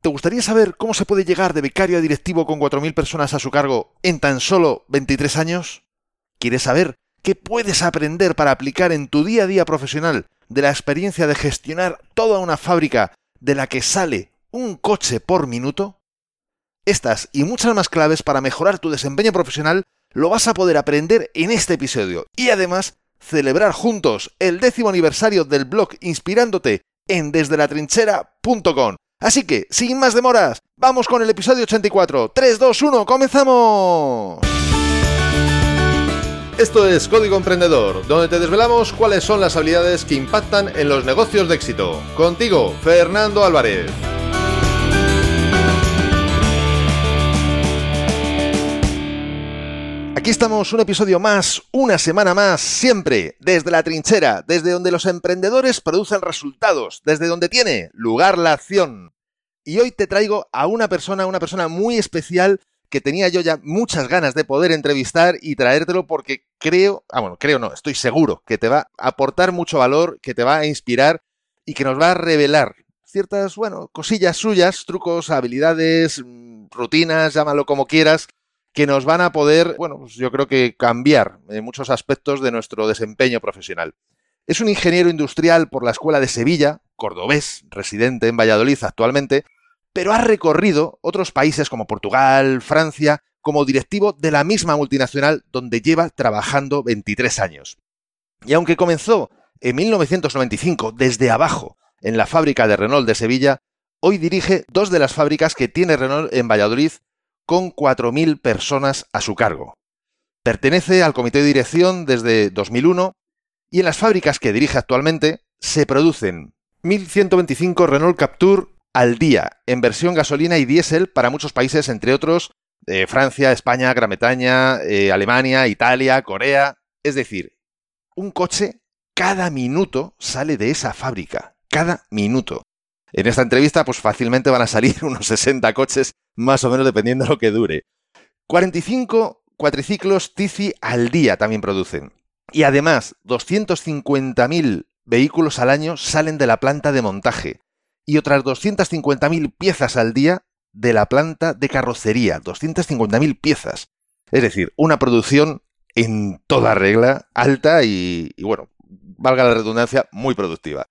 ¿Te gustaría saber cómo se puede llegar de becario a directivo con 4.000 personas a su cargo en tan solo 23 años? ¿Quieres saber qué puedes aprender para aplicar en tu día a día profesional de la experiencia de gestionar toda una fábrica de la que sale un coche por minuto? Estas y muchas más claves para mejorar tu desempeño profesional lo vas a poder aprender en este episodio y además celebrar juntos el décimo aniversario del blog inspirándote en desdelatrinchera.com. Así que, sin más demoras, vamos con el episodio 84. 3, 2, 1, comenzamos. Esto es Código Emprendedor, donde te desvelamos cuáles son las habilidades que impactan en los negocios de éxito. Contigo, Fernando Álvarez. Aquí estamos, un episodio más, una semana más, siempre desde la trinchera, desde donde los emprendedores producen resultados, desde donde tiene lugar la acción. Y hoy te traigo a una persona, una persona muy especial que tenía yo ya muchas ganas de poder entrevistar y traértelo porque creo, ah bueno, creo no, estoy seguro que te va a aportar mucho valor, que te va a inspirar y que nos va a revelar ciertas, bueno, cosillas suyas, trucos, habilidades, mm, rutinas, llámalo como quieras, que nos van a poder, bueno, pues yo creo que cambiar en muchos aspectos de nuestro desempeño profesional. Es un ingeniero industrial por la Escuela de Sevilla, cordobés, residente en Valladolid actualmente, pero ha recorrido otros países como Portugal, Francia, como directivo de la misma multinacional donde lleva trabajando 23 años. Y aunque comenzó en 1995 desde abajo en la fábrica de Renault de Sevilla, hoy dirige dos de las fábricas que tiene Renault en Valladolid con 4.000 personas a su cargo. Pertenece al comité de dirección desde 2001 y en las fábricas que dirige actualmente se producen 1.125 Renault Capture al día en versión gasolina y diésel para muchos países, entre otros eh, Francia, España, Gran Bretaña, eh, Alemania, Italia, Corea. Es decir, un coche cada minuto sale de esa fábrica. Cada minuto. En esta entrevista, pues fácilmente van a salir unos 60 coches, más o menos dependiendo de lo que dure. 45 cuatriciclos Tizi al día también producen. Y además, 250.000 vehículos al año salen de la planta de montaje y otras 250.000 piezas al día de la planta de carrocería. 250.000 piezas. Es decir, una producción en toda regla, alta y, y, bueno, valga la redundancia, muy productiva.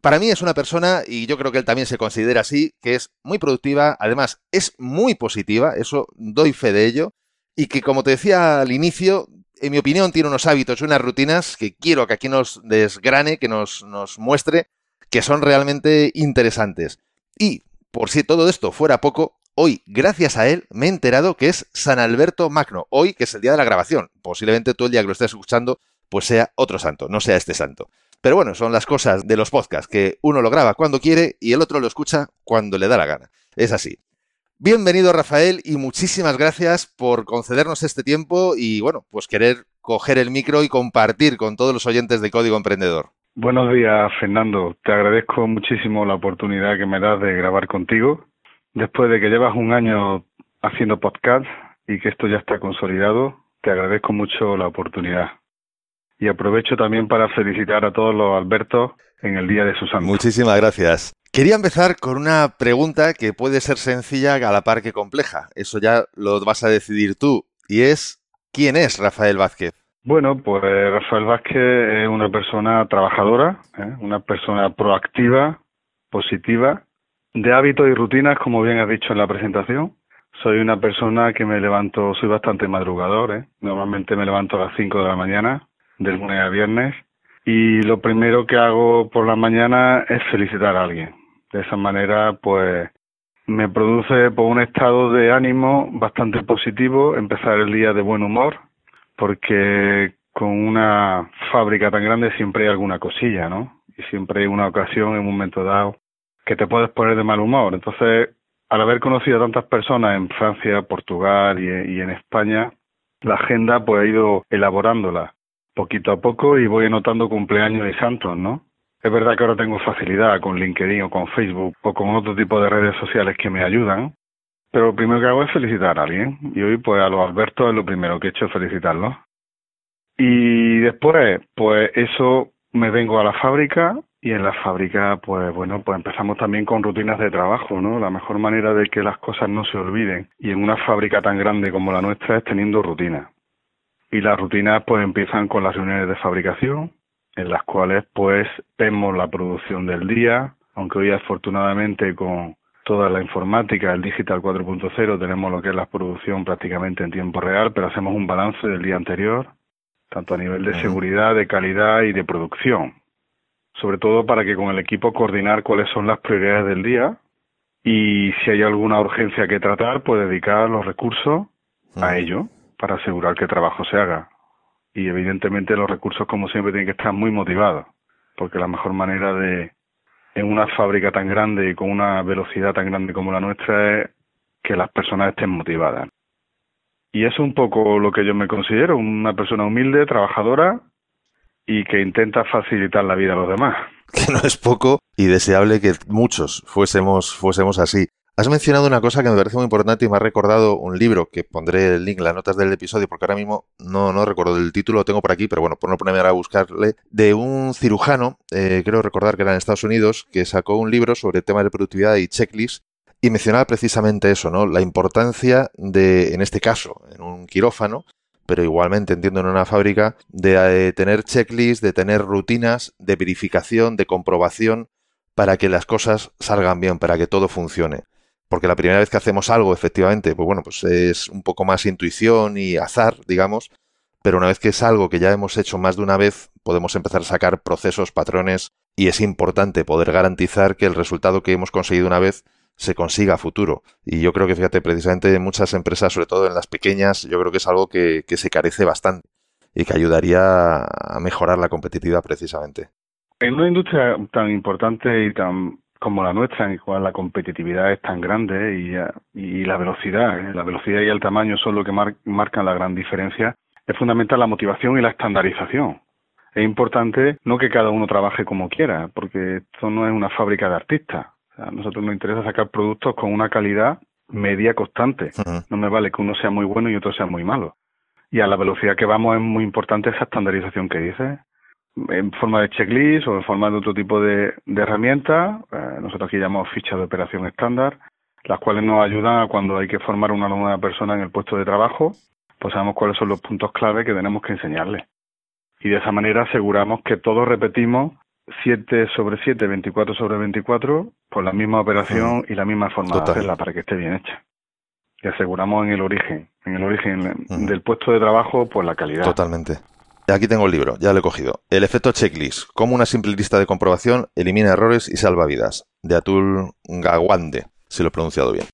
Para mí es una persona, y yo creo que él también se considera así, que es muy productiva, además es muy positiva, eso doy fe de ello, y que como te decía al inicio, en mi opinión, tiene unos hábitos y unas rutinas que quiero que aquí nos desgrane, que nos, nos muestre, que son realmente interesantes. Y, por si todo esto fuera poco, hoy, gracias a él, me he enterado que es San Alberto Magno. Hoy, que es el día de la grabación. Posiblemente todo el día que lo estés escuchando, pues sea otro santo, no sea este santo. Pero bueno, son las cosas de los podcasts, que uno lo graba cuando quiere y el otro lo escucha cuando le da la gana. Es así. Bienvenido Rafael y muchísimas gracias por concedernos este tiempo y bueno, pues querer coger el micro y compartir con todos los oyentes de Código Emprendedor. Buenos días Fernando, te agradezco muchísimo la oportunidad que me das de grabar contigo. Después de que llevas un año haciendo podcast y que esto ya está consolidado, te agradezco mucho la oportunidad. Y aprovecho también para felicitar a todos los Albertos en el Día de su Santo. Muchísimas gracias. Quería empezar con una pregunta que puede ser sencilla a la par que compleja. Eso ya lo vas a decidir tú. Y es, ¿quién es Rafael Vázquez? Bueno, pues Rafael Vázquez es una persona trabajadora, ¿eh? una persona proactiva, positiva, de hábitos y rutinas, como bien has dicho en la presentación. Soy una persona que me levanto, soy bastante madrugador, ¿eh? normalmente me levanto a las 5 de la mañana, de lunes a viernes, y lo primero que hago por la mañana es felicitar a alguien de esa manera, pues me produce pues, un estado de ánimo bastante positivo, empezar el día de buen humor, porque con una fábrica tan grande siempre hay alguna cosilla, ¿no? Y siempre hay una ocasión en un momento dado que te puedes poner de mal humor. Entonces, al haber conocido a tantas personas en Francia, Portugal y, en España, la agenda pues he ido elaborándola poquito a poco y voy anotando cumpleaños y santos, ¿no? Es verdad que ahora tengo facilidad con LinkedIn o con Facebook o con otro tipo de redes sociales que me ayudan, pero lo primero que hago es felicitar a alguien. Y hoy, pues a los Alberto es lo primero que he hecho, felicitarlos. Y después, pues eso me vengo a la fábrica Y en la fábrica, pues bueno, pues empezamos también con rutinas de trabajo, ¿no? La mejor manera de que las cosas no se olviden. Y en una fábrica tan grande como la nuestra es teniendo rutinas. Y las rutinas pues empiezan con las reuniones de fabricación, en las cuales pues vemos la producción del día, aunque hoy afortunadamente con toda la informática, el Digital 4.0, tenemos lo que es la producción prácticamente en tiempo real, pero hacemos un balance del día anterior, tanto a nivel de seguridad, de calidad y de producción. Sobre todo para que con el equipo coordinar cuáles son las prioridades del día y si hay alguna urgencia que tratar, pues dedicar los recursos a ello para asegurar que el trabajo se haga. Y evidentemente los recursos, como siempre, tienen que estar muy motivados, porque la mejor manera de, en una fábrica tan grande y con una velocidad tan grande como la nuestra es que las personas estén motivadas. Y es un poco lo que yo me considero, una persona humilde, trabajadora y que intenta facilitar la vida a los demás. Que no es poco y deseable que muchos fuésemos, fuésemos así. Has mencionado una cosa que me parece muy importante y me ha recordado un libro que pondré el link en las notas del episodio porque ahora mismo no, no recuerdo el título, lo tengo por aquí, pero bueno, por no ponerme ahora a buscarle, de un cirujano, eh, creo recordar que era en Estados Unidos, que sacó un libro sobre temas de productividad y checklist y mencionaba precisamente eso, ¿no? La importancia de, en este caso, en un quirófano, pero igualmente entiendo en una fábrica, de, eh, tener checklists, de tener rutinas de verificación, de comprobación, para que las cosas salgan bien, para que todo funcione. Porque la primera vez que hacemos algo, efectivamente, pues bueno, pues es un poco más intuición y azar, digamos, pero una vez que es algo que ya hemos hecho más de una vez, podemos empezar a sacar procesos, patrones, y es importante poder garantizar que el resultado que hemos conseguido una vez se consiga a futuro. Y yo creo que, fíjate, precisamente en muchas empresas, sobre todo en las pequeñas, yo creo que es algo que, se carece bastante y que ayudaría a mejorar la competitividad precisamente. En una industria tan importante y tan como la nuestra, en la cual la competitividad es tan grande y, y la velocidad, ¿eh? la velocidad y el tamaño son lo que marcan la gran diferencia, es fundamental la motivación y la estandarización. Es importante no que cada uno trabaje como quiera, porque esto no es una fábrica de artistas a nosotros nos interesa sacar productos con una calidad media constante. No me vale que uno sea muy bueno y otro sea muy malo. Y a la velocidad que vamos es muy importante esa estandarización que dices, en forma de checklist o en forma de otro tipo de, herramientas. Eh, nosotros aquí llamamos fichas de operación estándar, las cuales nos ayudan a cuando hay que formar una nueva persona en el puesto de trabajo, pues sabemos cuáles son los puntos clave que tenemos que enseñarle. Y de esa manera aseguramos que todos repetimos 7 sobre 7, 24 sobre 24, pues la misma operación y la misma forma de hacerla para que esté bien hecha. Y aseguramos en el origen, en el origen del puesto de trabajo, pues la calidad. Totalmente. Aquí tengo el libro, ya lo he cogido. El efecto checklist, como una simple lista de comprobación elimina errores y salva vidas, de Atul Gawande, si lo he pronunciado bien.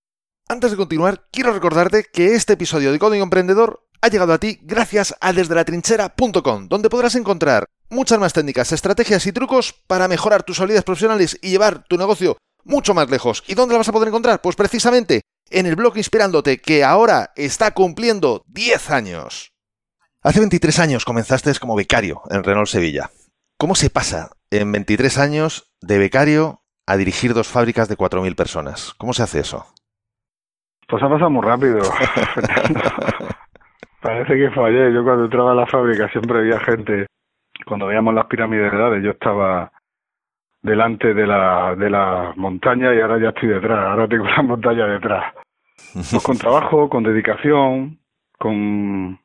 Antes de continuar, quiero recordarte que este episodio de Código Emprendedor ha llegado a ti gracias a desde la trinchera.com, donde podrás encontrar muchas más técnicas, estrategias y trucos para mejorar tus habilidades profesionales y llevar tu negocio mucho más lejos. ¿Y dónde la vas a poder encontrar? Pues precisamente en el blog Inspirándote, que ahora está cumpliendo 10 años. Hace 23 años comenzaste como becario en Renault Sevilla. ¿Cómo se pasa en 23 años de becario a dirigir dos fábricas de 4.000 personas? ¿Cómo se hace eso? Pues ha pasado muy rápido. Parece que fallé. Yo cuando entraba a la fábrica siempre había gente. Cuando veíamos las pirámides de edades, yo estaba delante de la, de la montaña y ahora ya estoy detrás. Ahora tengo la montaña detrás. Pues con trabajo, con dedicación, con,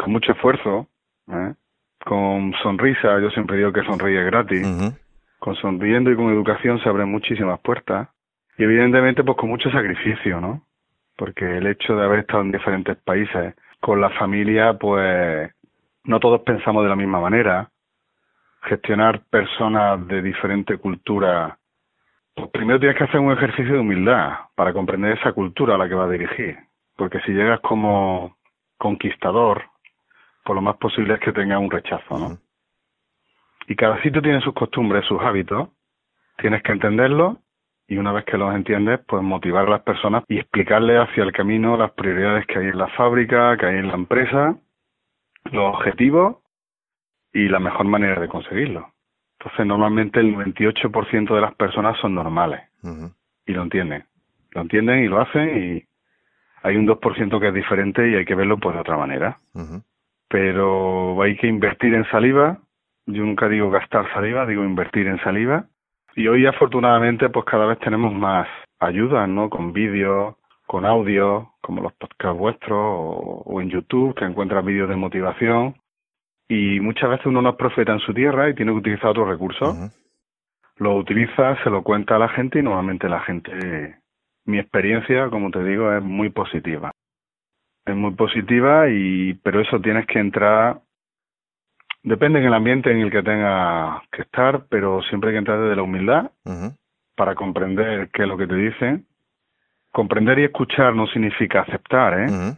con mucho esfuerzo, ¿eh? con sonrisa. Yo siempre digo que sonríe gratis. Con sonriendo y con educación se abren muchísimas puertas. Y evidentemente, pues con mucho sacrificio, ¿no? Porque el hecho de haber estado en diferentes países con la familia, pues no todos pensamos de la misma manera. Gestionar personas de diferente cultura, pues primero tienes que hacer un ejercicio de humildad para comprender esa cultura a la que vas a dirigir. Porque si llegas como conquistador, pues lo más posible es que tengas un rechazo, ¿no? Y cada sitio tiene sus costumbres, sus hábitos. Tienes que entenderlo y una vez que los entiendes, pues motivar a las personas y explicarles hacia el camino las prioridades que hay en la fábrica, que hay en la empresa, los objetivos y la mejor manera de conseguirlo. Entonces, normalmente el 98% de las personas son normales y lo entienden. Lo entienden y lo hacen y hay un 2% que es diferente y hay que verlo pues de otra manera. Pero hay que invertir en saliva, Yo nunca digo gastar saliva, digo invertir en saliva. Y hoy afortunadamente pues cada vez tenemos más ayudas, ¿no? Con vídeos, con audio, como los podcasts vuestros o, en YouTube, que encuentras vídeos de motivación. Y muchas veces uno no es profeta en su tierra y tiene que utilizar otros recursos. Lo utiliza, se lo cuenta a la gente y normalmente la gente, mi experiencia, como te digo, es muy positiva. Es muy positiva y, pero eso tienes que entrar Depende en el ambiente en el que tenga que estar, pero siempre hay que entrar desde la humildad para comprender qué es lo que te dicen. Comprender y escuchar no significa aceptar, ¿eh?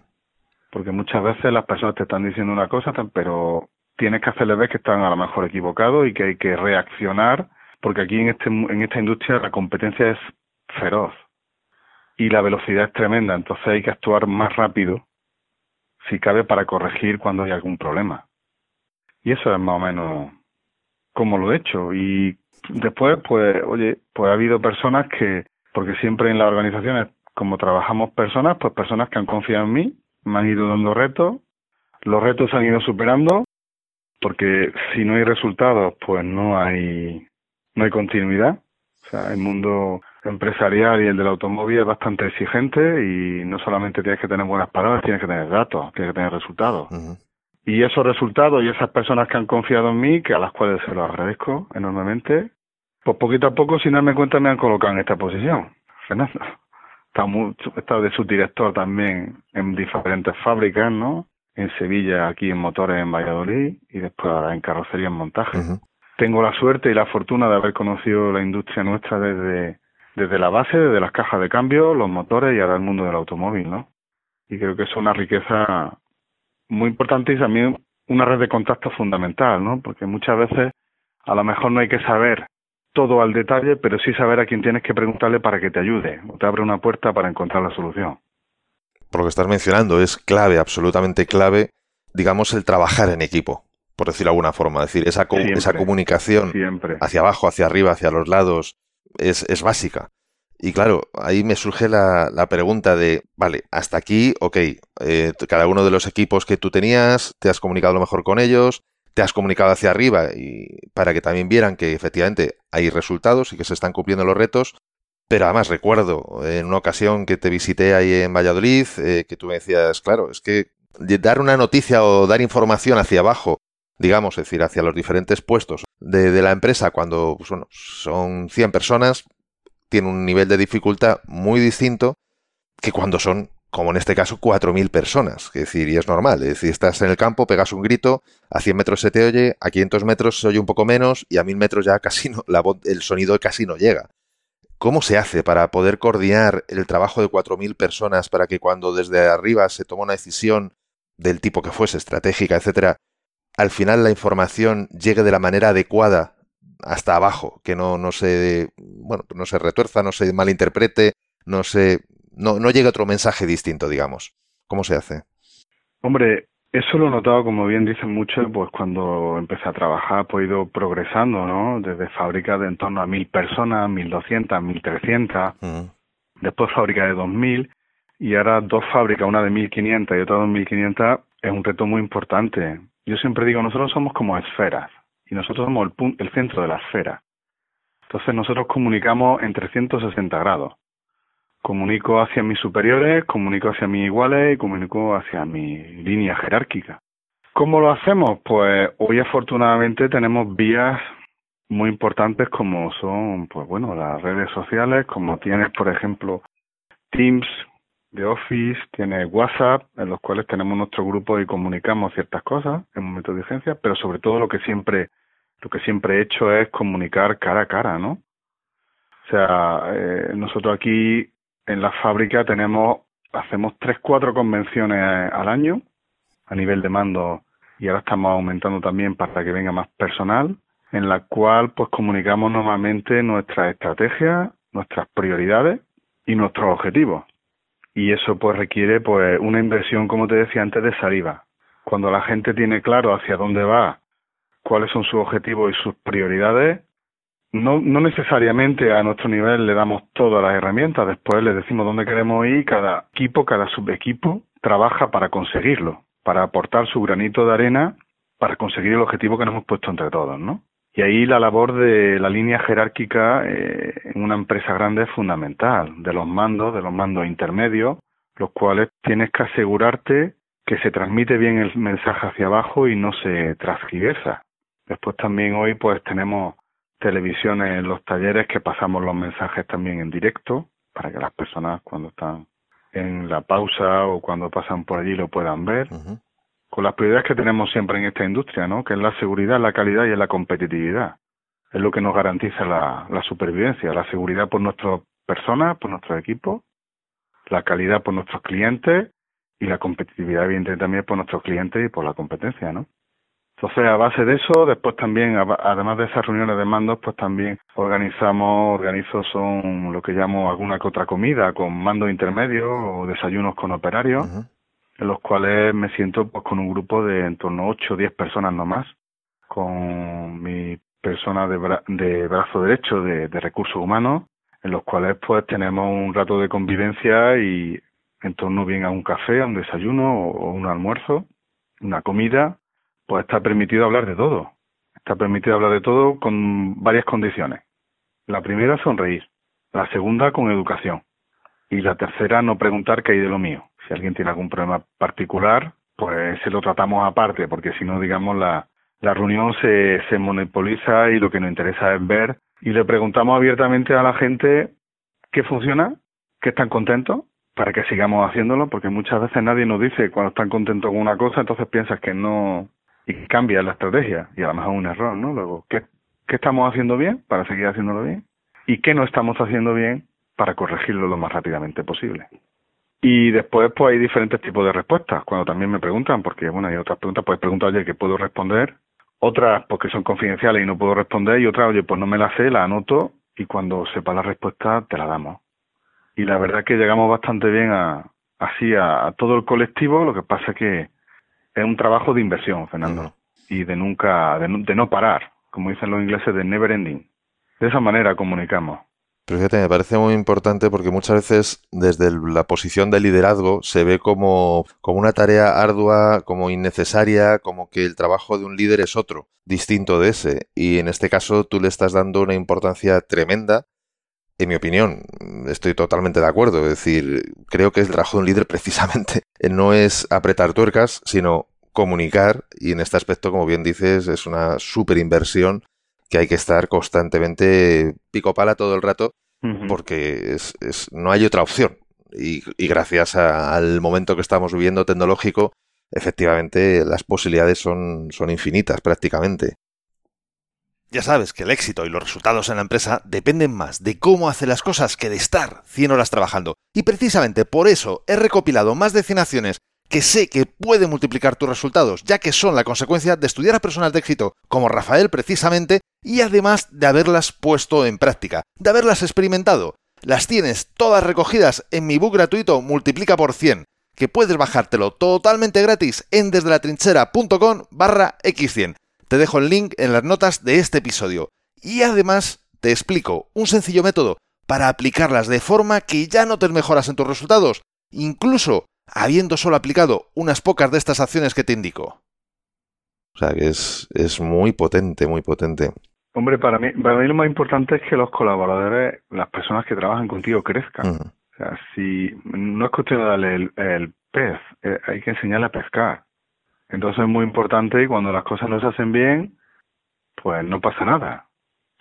Porque muchas veces las personas te están diciendo una cosa, pero tienes que hacerles ver que están a lo mejor equivocados y que hay que reaccionar, porque aquí en, este, en esta industria la competencia es feroz y la velocidad es tremenda, entonces hay que actuar más rápido, si cabe, para corregir cuando hay algún problema. Y eso es más o menos como lo he hecho. Y después, pues, oye, pues ha habido personas que, porque siempre en las organizaciones, como trabajamos personas, pues personas que han confiado en mí, me han ido dando retos, los retos se han ido superando, porque si no hay resultados, pues no hay, no hay continuidad. O sea, el mundo empresarial y el del automóvil es bastante exigente y no solamente tienes que tener buenas palabras, tienes que tener datos, tienes que tener resultados. Y esos resultados y esas personas que han confiado en mí, que a las cuales se lo agradezco enormemente, pues poquito a poco, sin darme cuenta, me han colocado en esta posición. Fernando. He estado de subdirector también en diferentes fábricas, ¿no? En Sevilla, aquí en motores en Valladolid y después ahora en carrocería en montaje. Tengo la suerte y la fortuna de haber conocido la industria nuestra desde, desde la base, desde las cajas de cambio, los motores y ahora el mundo del automóvil, ¿no? Y creo que es una riqueza muy importante y también una red de contacto fundamental, ¿no? Porque muchas veces a lo mejor no hay que saber todo al detalle, pero sí saber a quién tienes que preguntarle para que te ayude o te abre una puerta para encontrar la solución. Por lo que estás mencionando, es clave, absolutamente clave, digamos, el trabajar en equipo, por decirlo de alguna forma. Es decir, esa, esa comunicación hacia abajo, hacia arriba, hacia los lados, es, es básica. Y claro, ahí me surge la, pregunta de, vale, hasta aquí, ok, eh, cada uno de los equipos que tú tenías, te has comunicado lo mejor con ellos, te has comunicado hacia arriba y para que también vieran que efectivamente hay resultados y que se están cumpliendo los retos. Pero además recuerdo en una ocasión que te visité ahí en Valladolid, eh, que tú me decías, claro, es que dar una noticia o dar información hacia abajo, digamos, es decir, hacia los diferentes puestos de, la empresa cuando pues, bueno, son 100 personas, tiene un nivel de dificultad muy distinto que cuando son, como en este caso, 4.000 personas. Es decir, y es normal. Es decir, estás en el campo, pegas un grito, a 100 metros se te oye, a 500 metros se oye un poco menos y a 1.000 metros ya casi no, la el sonido casi no llega. ¿Cómo se hace para poder coordinar el trabajo de 4.000 personas para que cuando desde arriba se toma una decisión del tipo que fuese, estratégica, etcétera, al final la información llegue de la manera adecuada hasta abajo, que no, no se bueno, no se retuerza, no se malinterprete, no se no, no llegue otro mensaje distinto, digamos. ¿Cómo se hace? Hombre, eso lo he notado, como bien dicen muchos, pues cuando empecé a trabajar, pues he ido progresando, ¿no? Desde fábricas de en torno a mil personas, mil doscientas, mil trescientas, después fábrica de dos mil, y ahora dos fábricas, una de mil quinientas y otra de dos mil quinientas, es un reto muy importante. Yo siempre digo, nosotros somos como esferas y nosotros somos el, el centro de la esfera. Entonces nosotros comunicamos en 360 grados. Comunico hacia mis superiores, comunico hacia mis iguales y comunico hacia mi línea jerárquica. ¿Cómo lo hacemos? Pues hoy afortunadamente tenemos vías muy importantes como son, pues bueno, las redes sociales, como tienes, por ejemplo, Teams de Office, tienes WhatsApp, en los cuales tenemos nuestro grupo y comunicamos ciertas cosas en momentos de urgencia, pero sobre todo lo que siempre lo que siempre he hecho es comunicar cara a cara, ¿no? O sea, eh, nosotros aquí en la fábrica tenemos, hacemos tres, cuatro convenciones al año a nivel de mando y ahora estamos aumentando también para que venga más personal, en la cual pues comunicamos normalmente nuestras estrategias, nuestras prioridades y nuestros objetivos. Y eso pues requiere pues una inversión, como te decía antes, de saliva. Cuando la gente tiene claro hacia dónde va cuáles son sus objetivos y sus prioridades. No, no necesariamente a nuestro nivel le damos todas las herramientas, después le decimos dónde queremos ir, cada equipo, cada subequipo trabaja para conseguirlo, para aportar su granito de arena para conseguir el objetivo que nos hemos puesto entre todos, ¿no? Y ahí la labor de la línea jerárquica eh, en una empresa grande es fundamental, de los mandos, de los mandos intermedios, los cuales tienes que asegurarte que se transmite bien el mensaje hacia abajo y no se transgiversa. Después también hoy pues tenemos televisiones en los talleres que pasamos los mensajes también en directo para que las personas cuando están en la pausa o cuando pasan por allí lo puedan ver. Con las prioridades que tenemos siempre en esta industria, ¿no? Que es la seguridad, la calidad y la competitividad. Es lo que nos garantiza la, la supervivencia, la seguridad por nuestras personas, por nuestros equipos, la calidad por nuestros clientes y la competitividad, evidentemente, también por nuestros clientes y por la competencia, ¿no? Entonces, a base de eso, después también, además de esas reuniones de mandos, pues también organizamos, organizo son lo que llamo alguna que otra comida con mandos intermedios o desayunos con operarios, en los cuales me siento pues con un grupo de en torno a 8 o 10 personas nomás, con mi persona de, de brazo derecho de, de recursos humanos, en los cuales pues tenemos un rato de convivencia y en torno bien a un café, a un desayuno o un almuerzo, una comida pues está permitido hablar de todo. Está permitido hablar de todo con varias condiciones. La primera, sonreír. La segunda, con educación. Y la tercera, no preguntar qué hay de lo mío. Si alguien tiene algún problema particular, pues se lo tratamos aparte, porque si no, digamos, la, la reunión se, se monopoliza y lo que nos interesa es ver y le preguntamos abiertamente a la gente qué funciona, qué están contentos, para que sigamos haciéndolo, porque muchas veces nadie nos dice cuando están contentos con una cosa, entonces piensas que no, y cambia la estrategia y a lo un error, ¿no? Luego, ¿qué, ¿qué estamos haciendo bien para seguir haciéndolo bien? ¿Y qué no estamos haciendo bien para corregirlo lo más rápidamente posible? Y después, pues hay diferentes tipos de respuestas. Cuando también me preguntan, porque bueno, hay otras preguntas, pues preguntas, oye, que puedo responder. Otras, porque son confidenciales y no puedo responder. Y otras, oye, pues no me la sé, la anoto y cuando sepa la respuesta te la damos. Y la verdad es que llegamos bastante bien a, así a, a todo el colectivo. Lo que pasa es que es un trabajo de inversión, Fernando, y de nunca, de no, parar, como dicen los ingleses, de never ending. De esa manera comunicamos. Me parece muy importante porque muchas veces desde la posición de liderazgo se ve como, como una tarea ardua, como innecesaria, como que el trabajo de un líder es otro, distinto de ese. Y en este caso tú le estás dando una importancia tremenda. En mi opinión, estoy totalmente de acuerdo. Es decir, creo que el trabajo de un líder precisamente no es apretar tuercas, sino comunicar y en este aspecto, como bien dices, es una super inversión que hay que estar constantemente pico pala todo el rato porque es, no hay otra opción. Y, gracias al momento que estamos viviendo tecnológico, efectivamente las posibilidades son, son infinitas prácticamente. Ya sabes que el éxito y los resultados en la empresa dependen más de cómo hace las cosas que de estar 100 horas trabajando. Y precisamente por eso he recopilado más de 100 acciones que sé que pueden multiplicar tus resultados, ya que son la consecuencia de estudiar a personas de éxito como Rafael precisamente y además de haberlas puesto en práctica, de haberlas experimentado. Las tienes todas recogidas en mi book gratuito Multiplica por 100, que puedes bajártelo totalmente gratis en desdelatrinchera.com barra x100. Te dejo el link en las notas de este episodio. Y además te explico un sencillo método para aplicarlas de forma que ya notes mejoras en tus resultados, incluso habiendo solo aplicado unas pocas de estas acciones que te indico. O sea que es, es muy potente, muy potente. Hombre, para mí, para mí lo más importante es que los colaboradores, las personas que trabajan contigo crezcan. O sea, si no es cuestión de darle el, pez, eh, hay que enseñarle a pescar. Entonces es muy importante y cuando las cosas no se hacen bien, pues no pasa nada.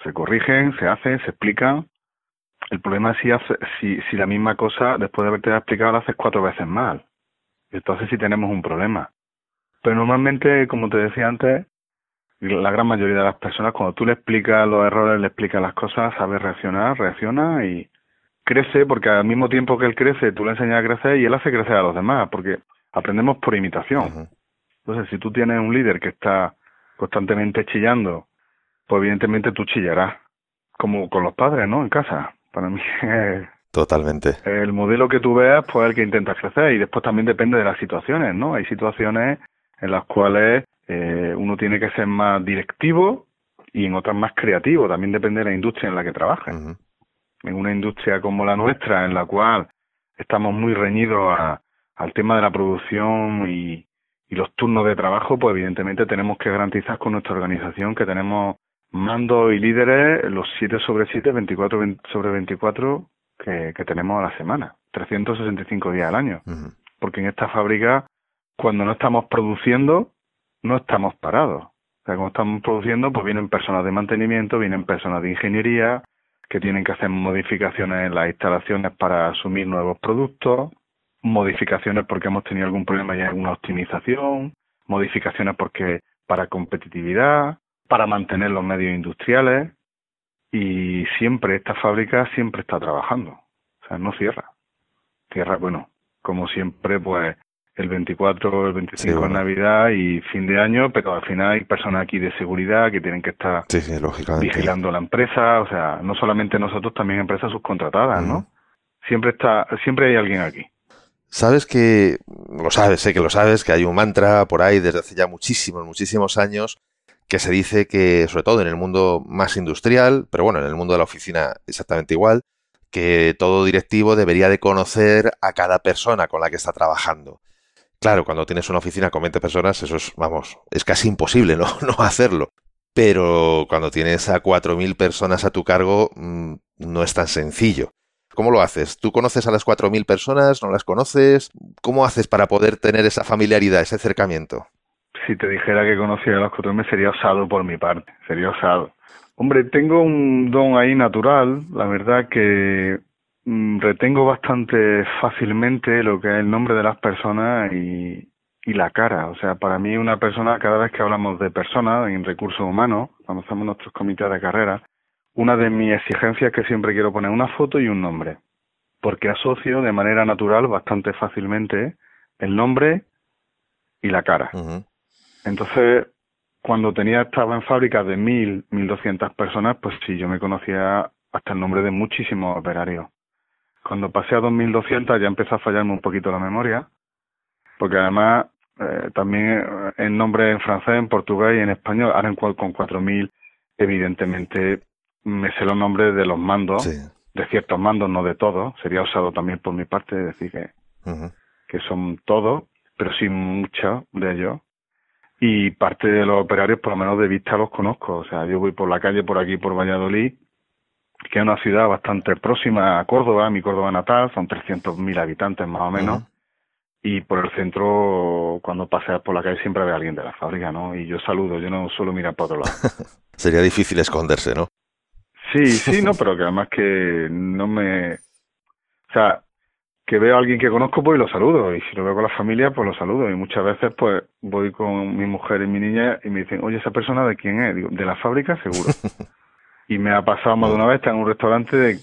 Se corrigen, se hacen, se explican. El problema es si, si, si la misma cosa, después de haberte explicado, la haces cuatro veces mal. Entonces sí tenemos un problema. Pero normalmente, como te decía antes, la gran mayoría de las personas, cuando tú le explicas los errores, le explicas las cosas, sabe reaccionar, reacciona y crece, porque al mismo tiempo que él crece, tú le enseñas a crecer y él hace crecer a los demás, porque aprendemos por imitación. Entonces, si tú tienes un líder que está constantemente chillando, pues evidentemente tú chillarás, como con los padres, ¿no? En casa. Para mí Totalmente. El modelo que tú veas, pues el que intenta crecer y después también depende de las situaciones, ¿no? Hay situaciones en las cuales eh, uno tiene que ser más directivo y en otras más creativo, también depende de la industria en la que trabajes. En una industria como la nuestra, en la cual estamos muy reñidos a, al tema de la producción y, Y los turnos de trabajo, pues evidentemente tenemos que garantizar con nuestra organización que tenemos mando y líderes los 7 sobre 7, 24 sobre 24 que, que tenemos a la semana, 365 días al año. Porque en esta fábrica, cuando no estamos produciendo, no estamos parados. O sea, cuando estamos produciendo, pues vienen personas de mantenimiento, vienen personas de ingeniería, que tienen que hacer modificaciones en las instalaciones para asumir nuevos productos, modificaciones porque hemos tenido algún problema y alguna optimización, modificaciones porque para competitividad, para mantener los medios industriales y siempre esta fábrica siempre está trabajando, o sea, no cierra. Cierra, bueno, como siempre, pues el 24, el 25 es Navidad y fin de año, pero al final hay personas aquí de seguridad que tienen que estar vigilando la empresa, o sea, no solamente nosotros, también empresas subcontratadas, ¿no? Siempre está, siempre hay alguien aquí. Sabes que, lo sabes, sé que lo sabes, que hay un mantra por ahí desde hace ya muchísimos, muchísimos años que se dice que, sobre todo en el mundo más industrial, pero bueno, en el mundo de la oficina exactamente igual, que todo directivo debería de conocer a cada persona con la que está trabajando. Claro, cuando tienes una oficina con 20 personas, eso es, vamos, es casi imposible no, no hacerlo. Pero cuando tienes a 4.000 personas a tu cargo, mm, no es tan sencillo. ¿Cómo lo haces? ¿Tú conoces a las 4.000 personas? ¿No las conoces? ¿Cómo haces para poder tener esa familiaridad, ese acercamiento? Si te dijera que conocía a las 4.000 sería osado por mi parte, sería osado. Hombre, tengo un don ahí natural, la verdad que retengo bastante fácilmente lo que es el nombre de las personas y, y la cara. O sea, para mí una persona, cada vez que hablamos de personas en recursos humanos, cuando hacemos nuestros comités de carrera, una de mis exigencias es que siempre quiero poner una foto y un nombre, porque asocio de manera natural bastante fácilmente el nombre y la cara. Entonces, cuando tenía estaba en fábricas de mil, mil doscientas personas, pues sí, yo me conocía hasta el nombre de muchísimos operarios. Cuando pasé a 2200 ya empezó a fallarme un poquito la memoria, porque además eh, también en nombre en francés, en portugués y en español, ahora en, con 4000 evidentemente me sé los nombres de los mandos, de ciertos mandos, no de todos, sería usado también por mi parte decir que, que son todos, pero sí muchos de ellos. Y parte de los operarios, por lo menos de vista, los conozco. O sea, yo voy por la calle, por aquí, por Valladolid, que es una ciudad bastante próxima a Córdoba, mi Córdoba natal, son 300.000 habitantes más o menos. Y por el centro, cuando paseas por la calle, siempre ve alguien de la fábrica, ¿no? Y yo saludo, yo no suelo mirar para otro lado. Sería difícil esconderse, ¿no? Sí, sí, no, pero que además que no me. O sea, que veo a alguien que conozco, pues lo saludo. Y si lo veo con la familia, pues lo saludo. Y muchas veces, pues voy con mi mujer y mi niña y me dicen, oye, ¿esa persona de quién es? Digo, de la fábrica, seguro. Y me ha pasado más de una vez estar en un restaurante de,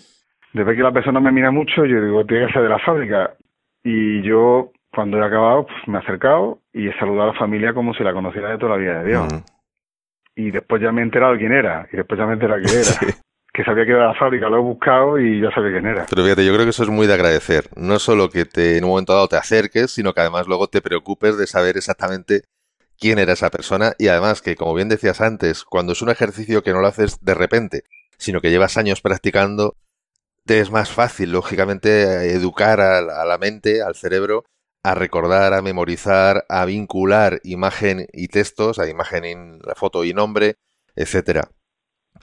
ver que la persona me mira mucho, yo digo, tiene que ser de la fábrica. Y yo, cuando he acabado, pues me he acercado y he saludado a la familia como si la conociera de toda la vida de Dios. Y después ya me he enterado quién era. Y después ya me he enterado quién era. Que sabía que era la fábrica, lo he buscado y ya sabía quién era. Pero fíjate, yo creo que eso es muy de agradecer. No solo que te, en un momento dado te acerques, sino que además luego te preocupes de saber exactamente quién era esa persona y además que, como bien decías antes, cuando es un ejercicio que no lo haces de repente, sino que llevas años practicando, te es más fácil, lógicamente, educar a, la mente, al cerebro, a recordar, a memorizar, a vincular imagen y textos, a imagen y la foto y nombre, etcétera.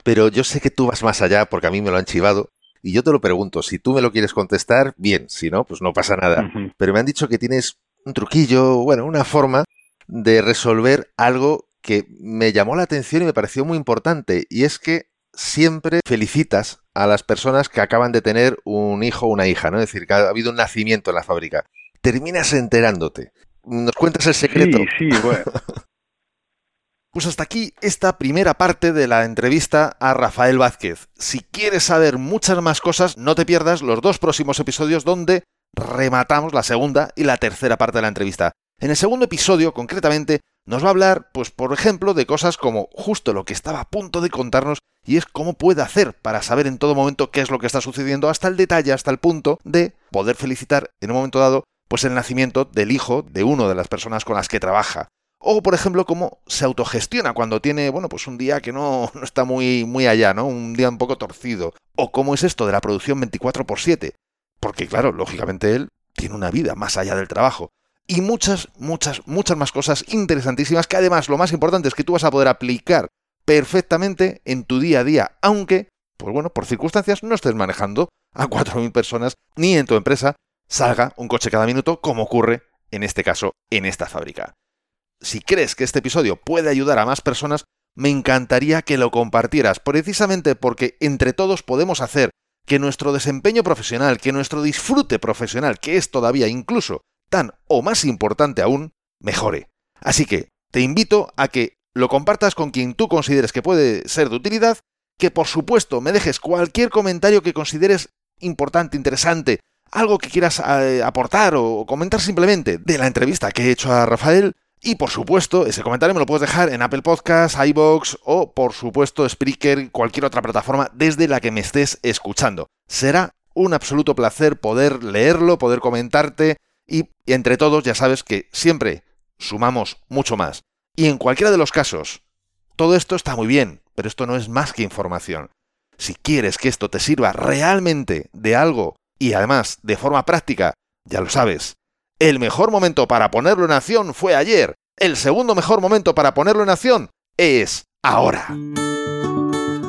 Pero yo sé que tú vas más allá porque a mí me lo han chivado y yo te lo pregunto, si tú me lo quieres contestar, bien, si no, pues no pasa nada. Pero me han dicho que tienes un truquillo, bueno, una forma de resolver algo que me llamó la atención y me pareció muy importante, y es que siempre felicitas a las personas que acaban de tener un hijo o una hija, ¿no? Es decir, que ha habido un nacimiento en la fábrica. Terminas enterándote. ¿Nos cuentas el secreto? Sí, sí, bueno. Pues hasta aquí esta primera parte de la entrevista a Rafael Vázquez. Si quieres saber muchas más cosas, no te pierdas los dos próximos episodios donde rematamos la segunda y la tercera parte de la entrevista. En el segundo episodio, concretamente, nos va a hablar, pues por ejemplo, de cosas como justo lo que estaba a punto de contarnos y es cómo puede hacer para saber en todo momento qué es lo que está sucediendo hasta el detalle, hasta el punto de poder felicitar en un momento dado pues el nacimiento del hijo de uno de las personas con las que trabaja. O, por ejemplo, cómo se autogestiona cuando tiene, bueno, pues un día que no, no está muy, muy allá, ¿no? Un día un poco torcido. O cómo es esto de la producción 24 x 7. Porque, claro, lógicamente él tiene una vida más allá del trabajo. Y muchas, muchas, muchas más cosas interesantísimas que además lo más importante es que tú vas a poder aplicar perfectamente en tu día a día, aunque, pues bueno, por circunstancias no estés manejando a 4.000 personas ni en tu empresa salga un coche cada minuto como ocurre en este caso en esta fábrica. Si crees que este episodio puede ayudar a más personas, me encantaría que lo compartieras, precisamente porque entre todos podemos hacer que nuestro desempeño profesional, que nuestro disfrute profesional, que es todavía incluso tan o más importante aún, mejore. Así que te invito a que lo compartas con quien tú consideres que puede ser de utilidad, que por supuesto me dejes cualquier comentario que consideres importante, interesante, algo que quieras eh, aportar o comentar simplemente de la entrevista que he hecho a Rafael. Y por supuesto, ese comentario me lo puedes dejar en Apple Podcasts, iBox o por supuesto Spreaker, cualquier otra plataforma desde la que me estés escuchando. Será un absoluto placer poder leerlo, poder comentarte y entre todos ya sabes que siempre sumamos mucho más. Y en cualquiera de los casos, todo esto está muy bien, pero esto no es más que información. Si quieres que esto te sirva realmente de algo y además de forma práctica, ya lo sabes, el mejor momento para ponerlo en acción fue ayer. El segundo mejor momento para ponerlo en acción es ahora.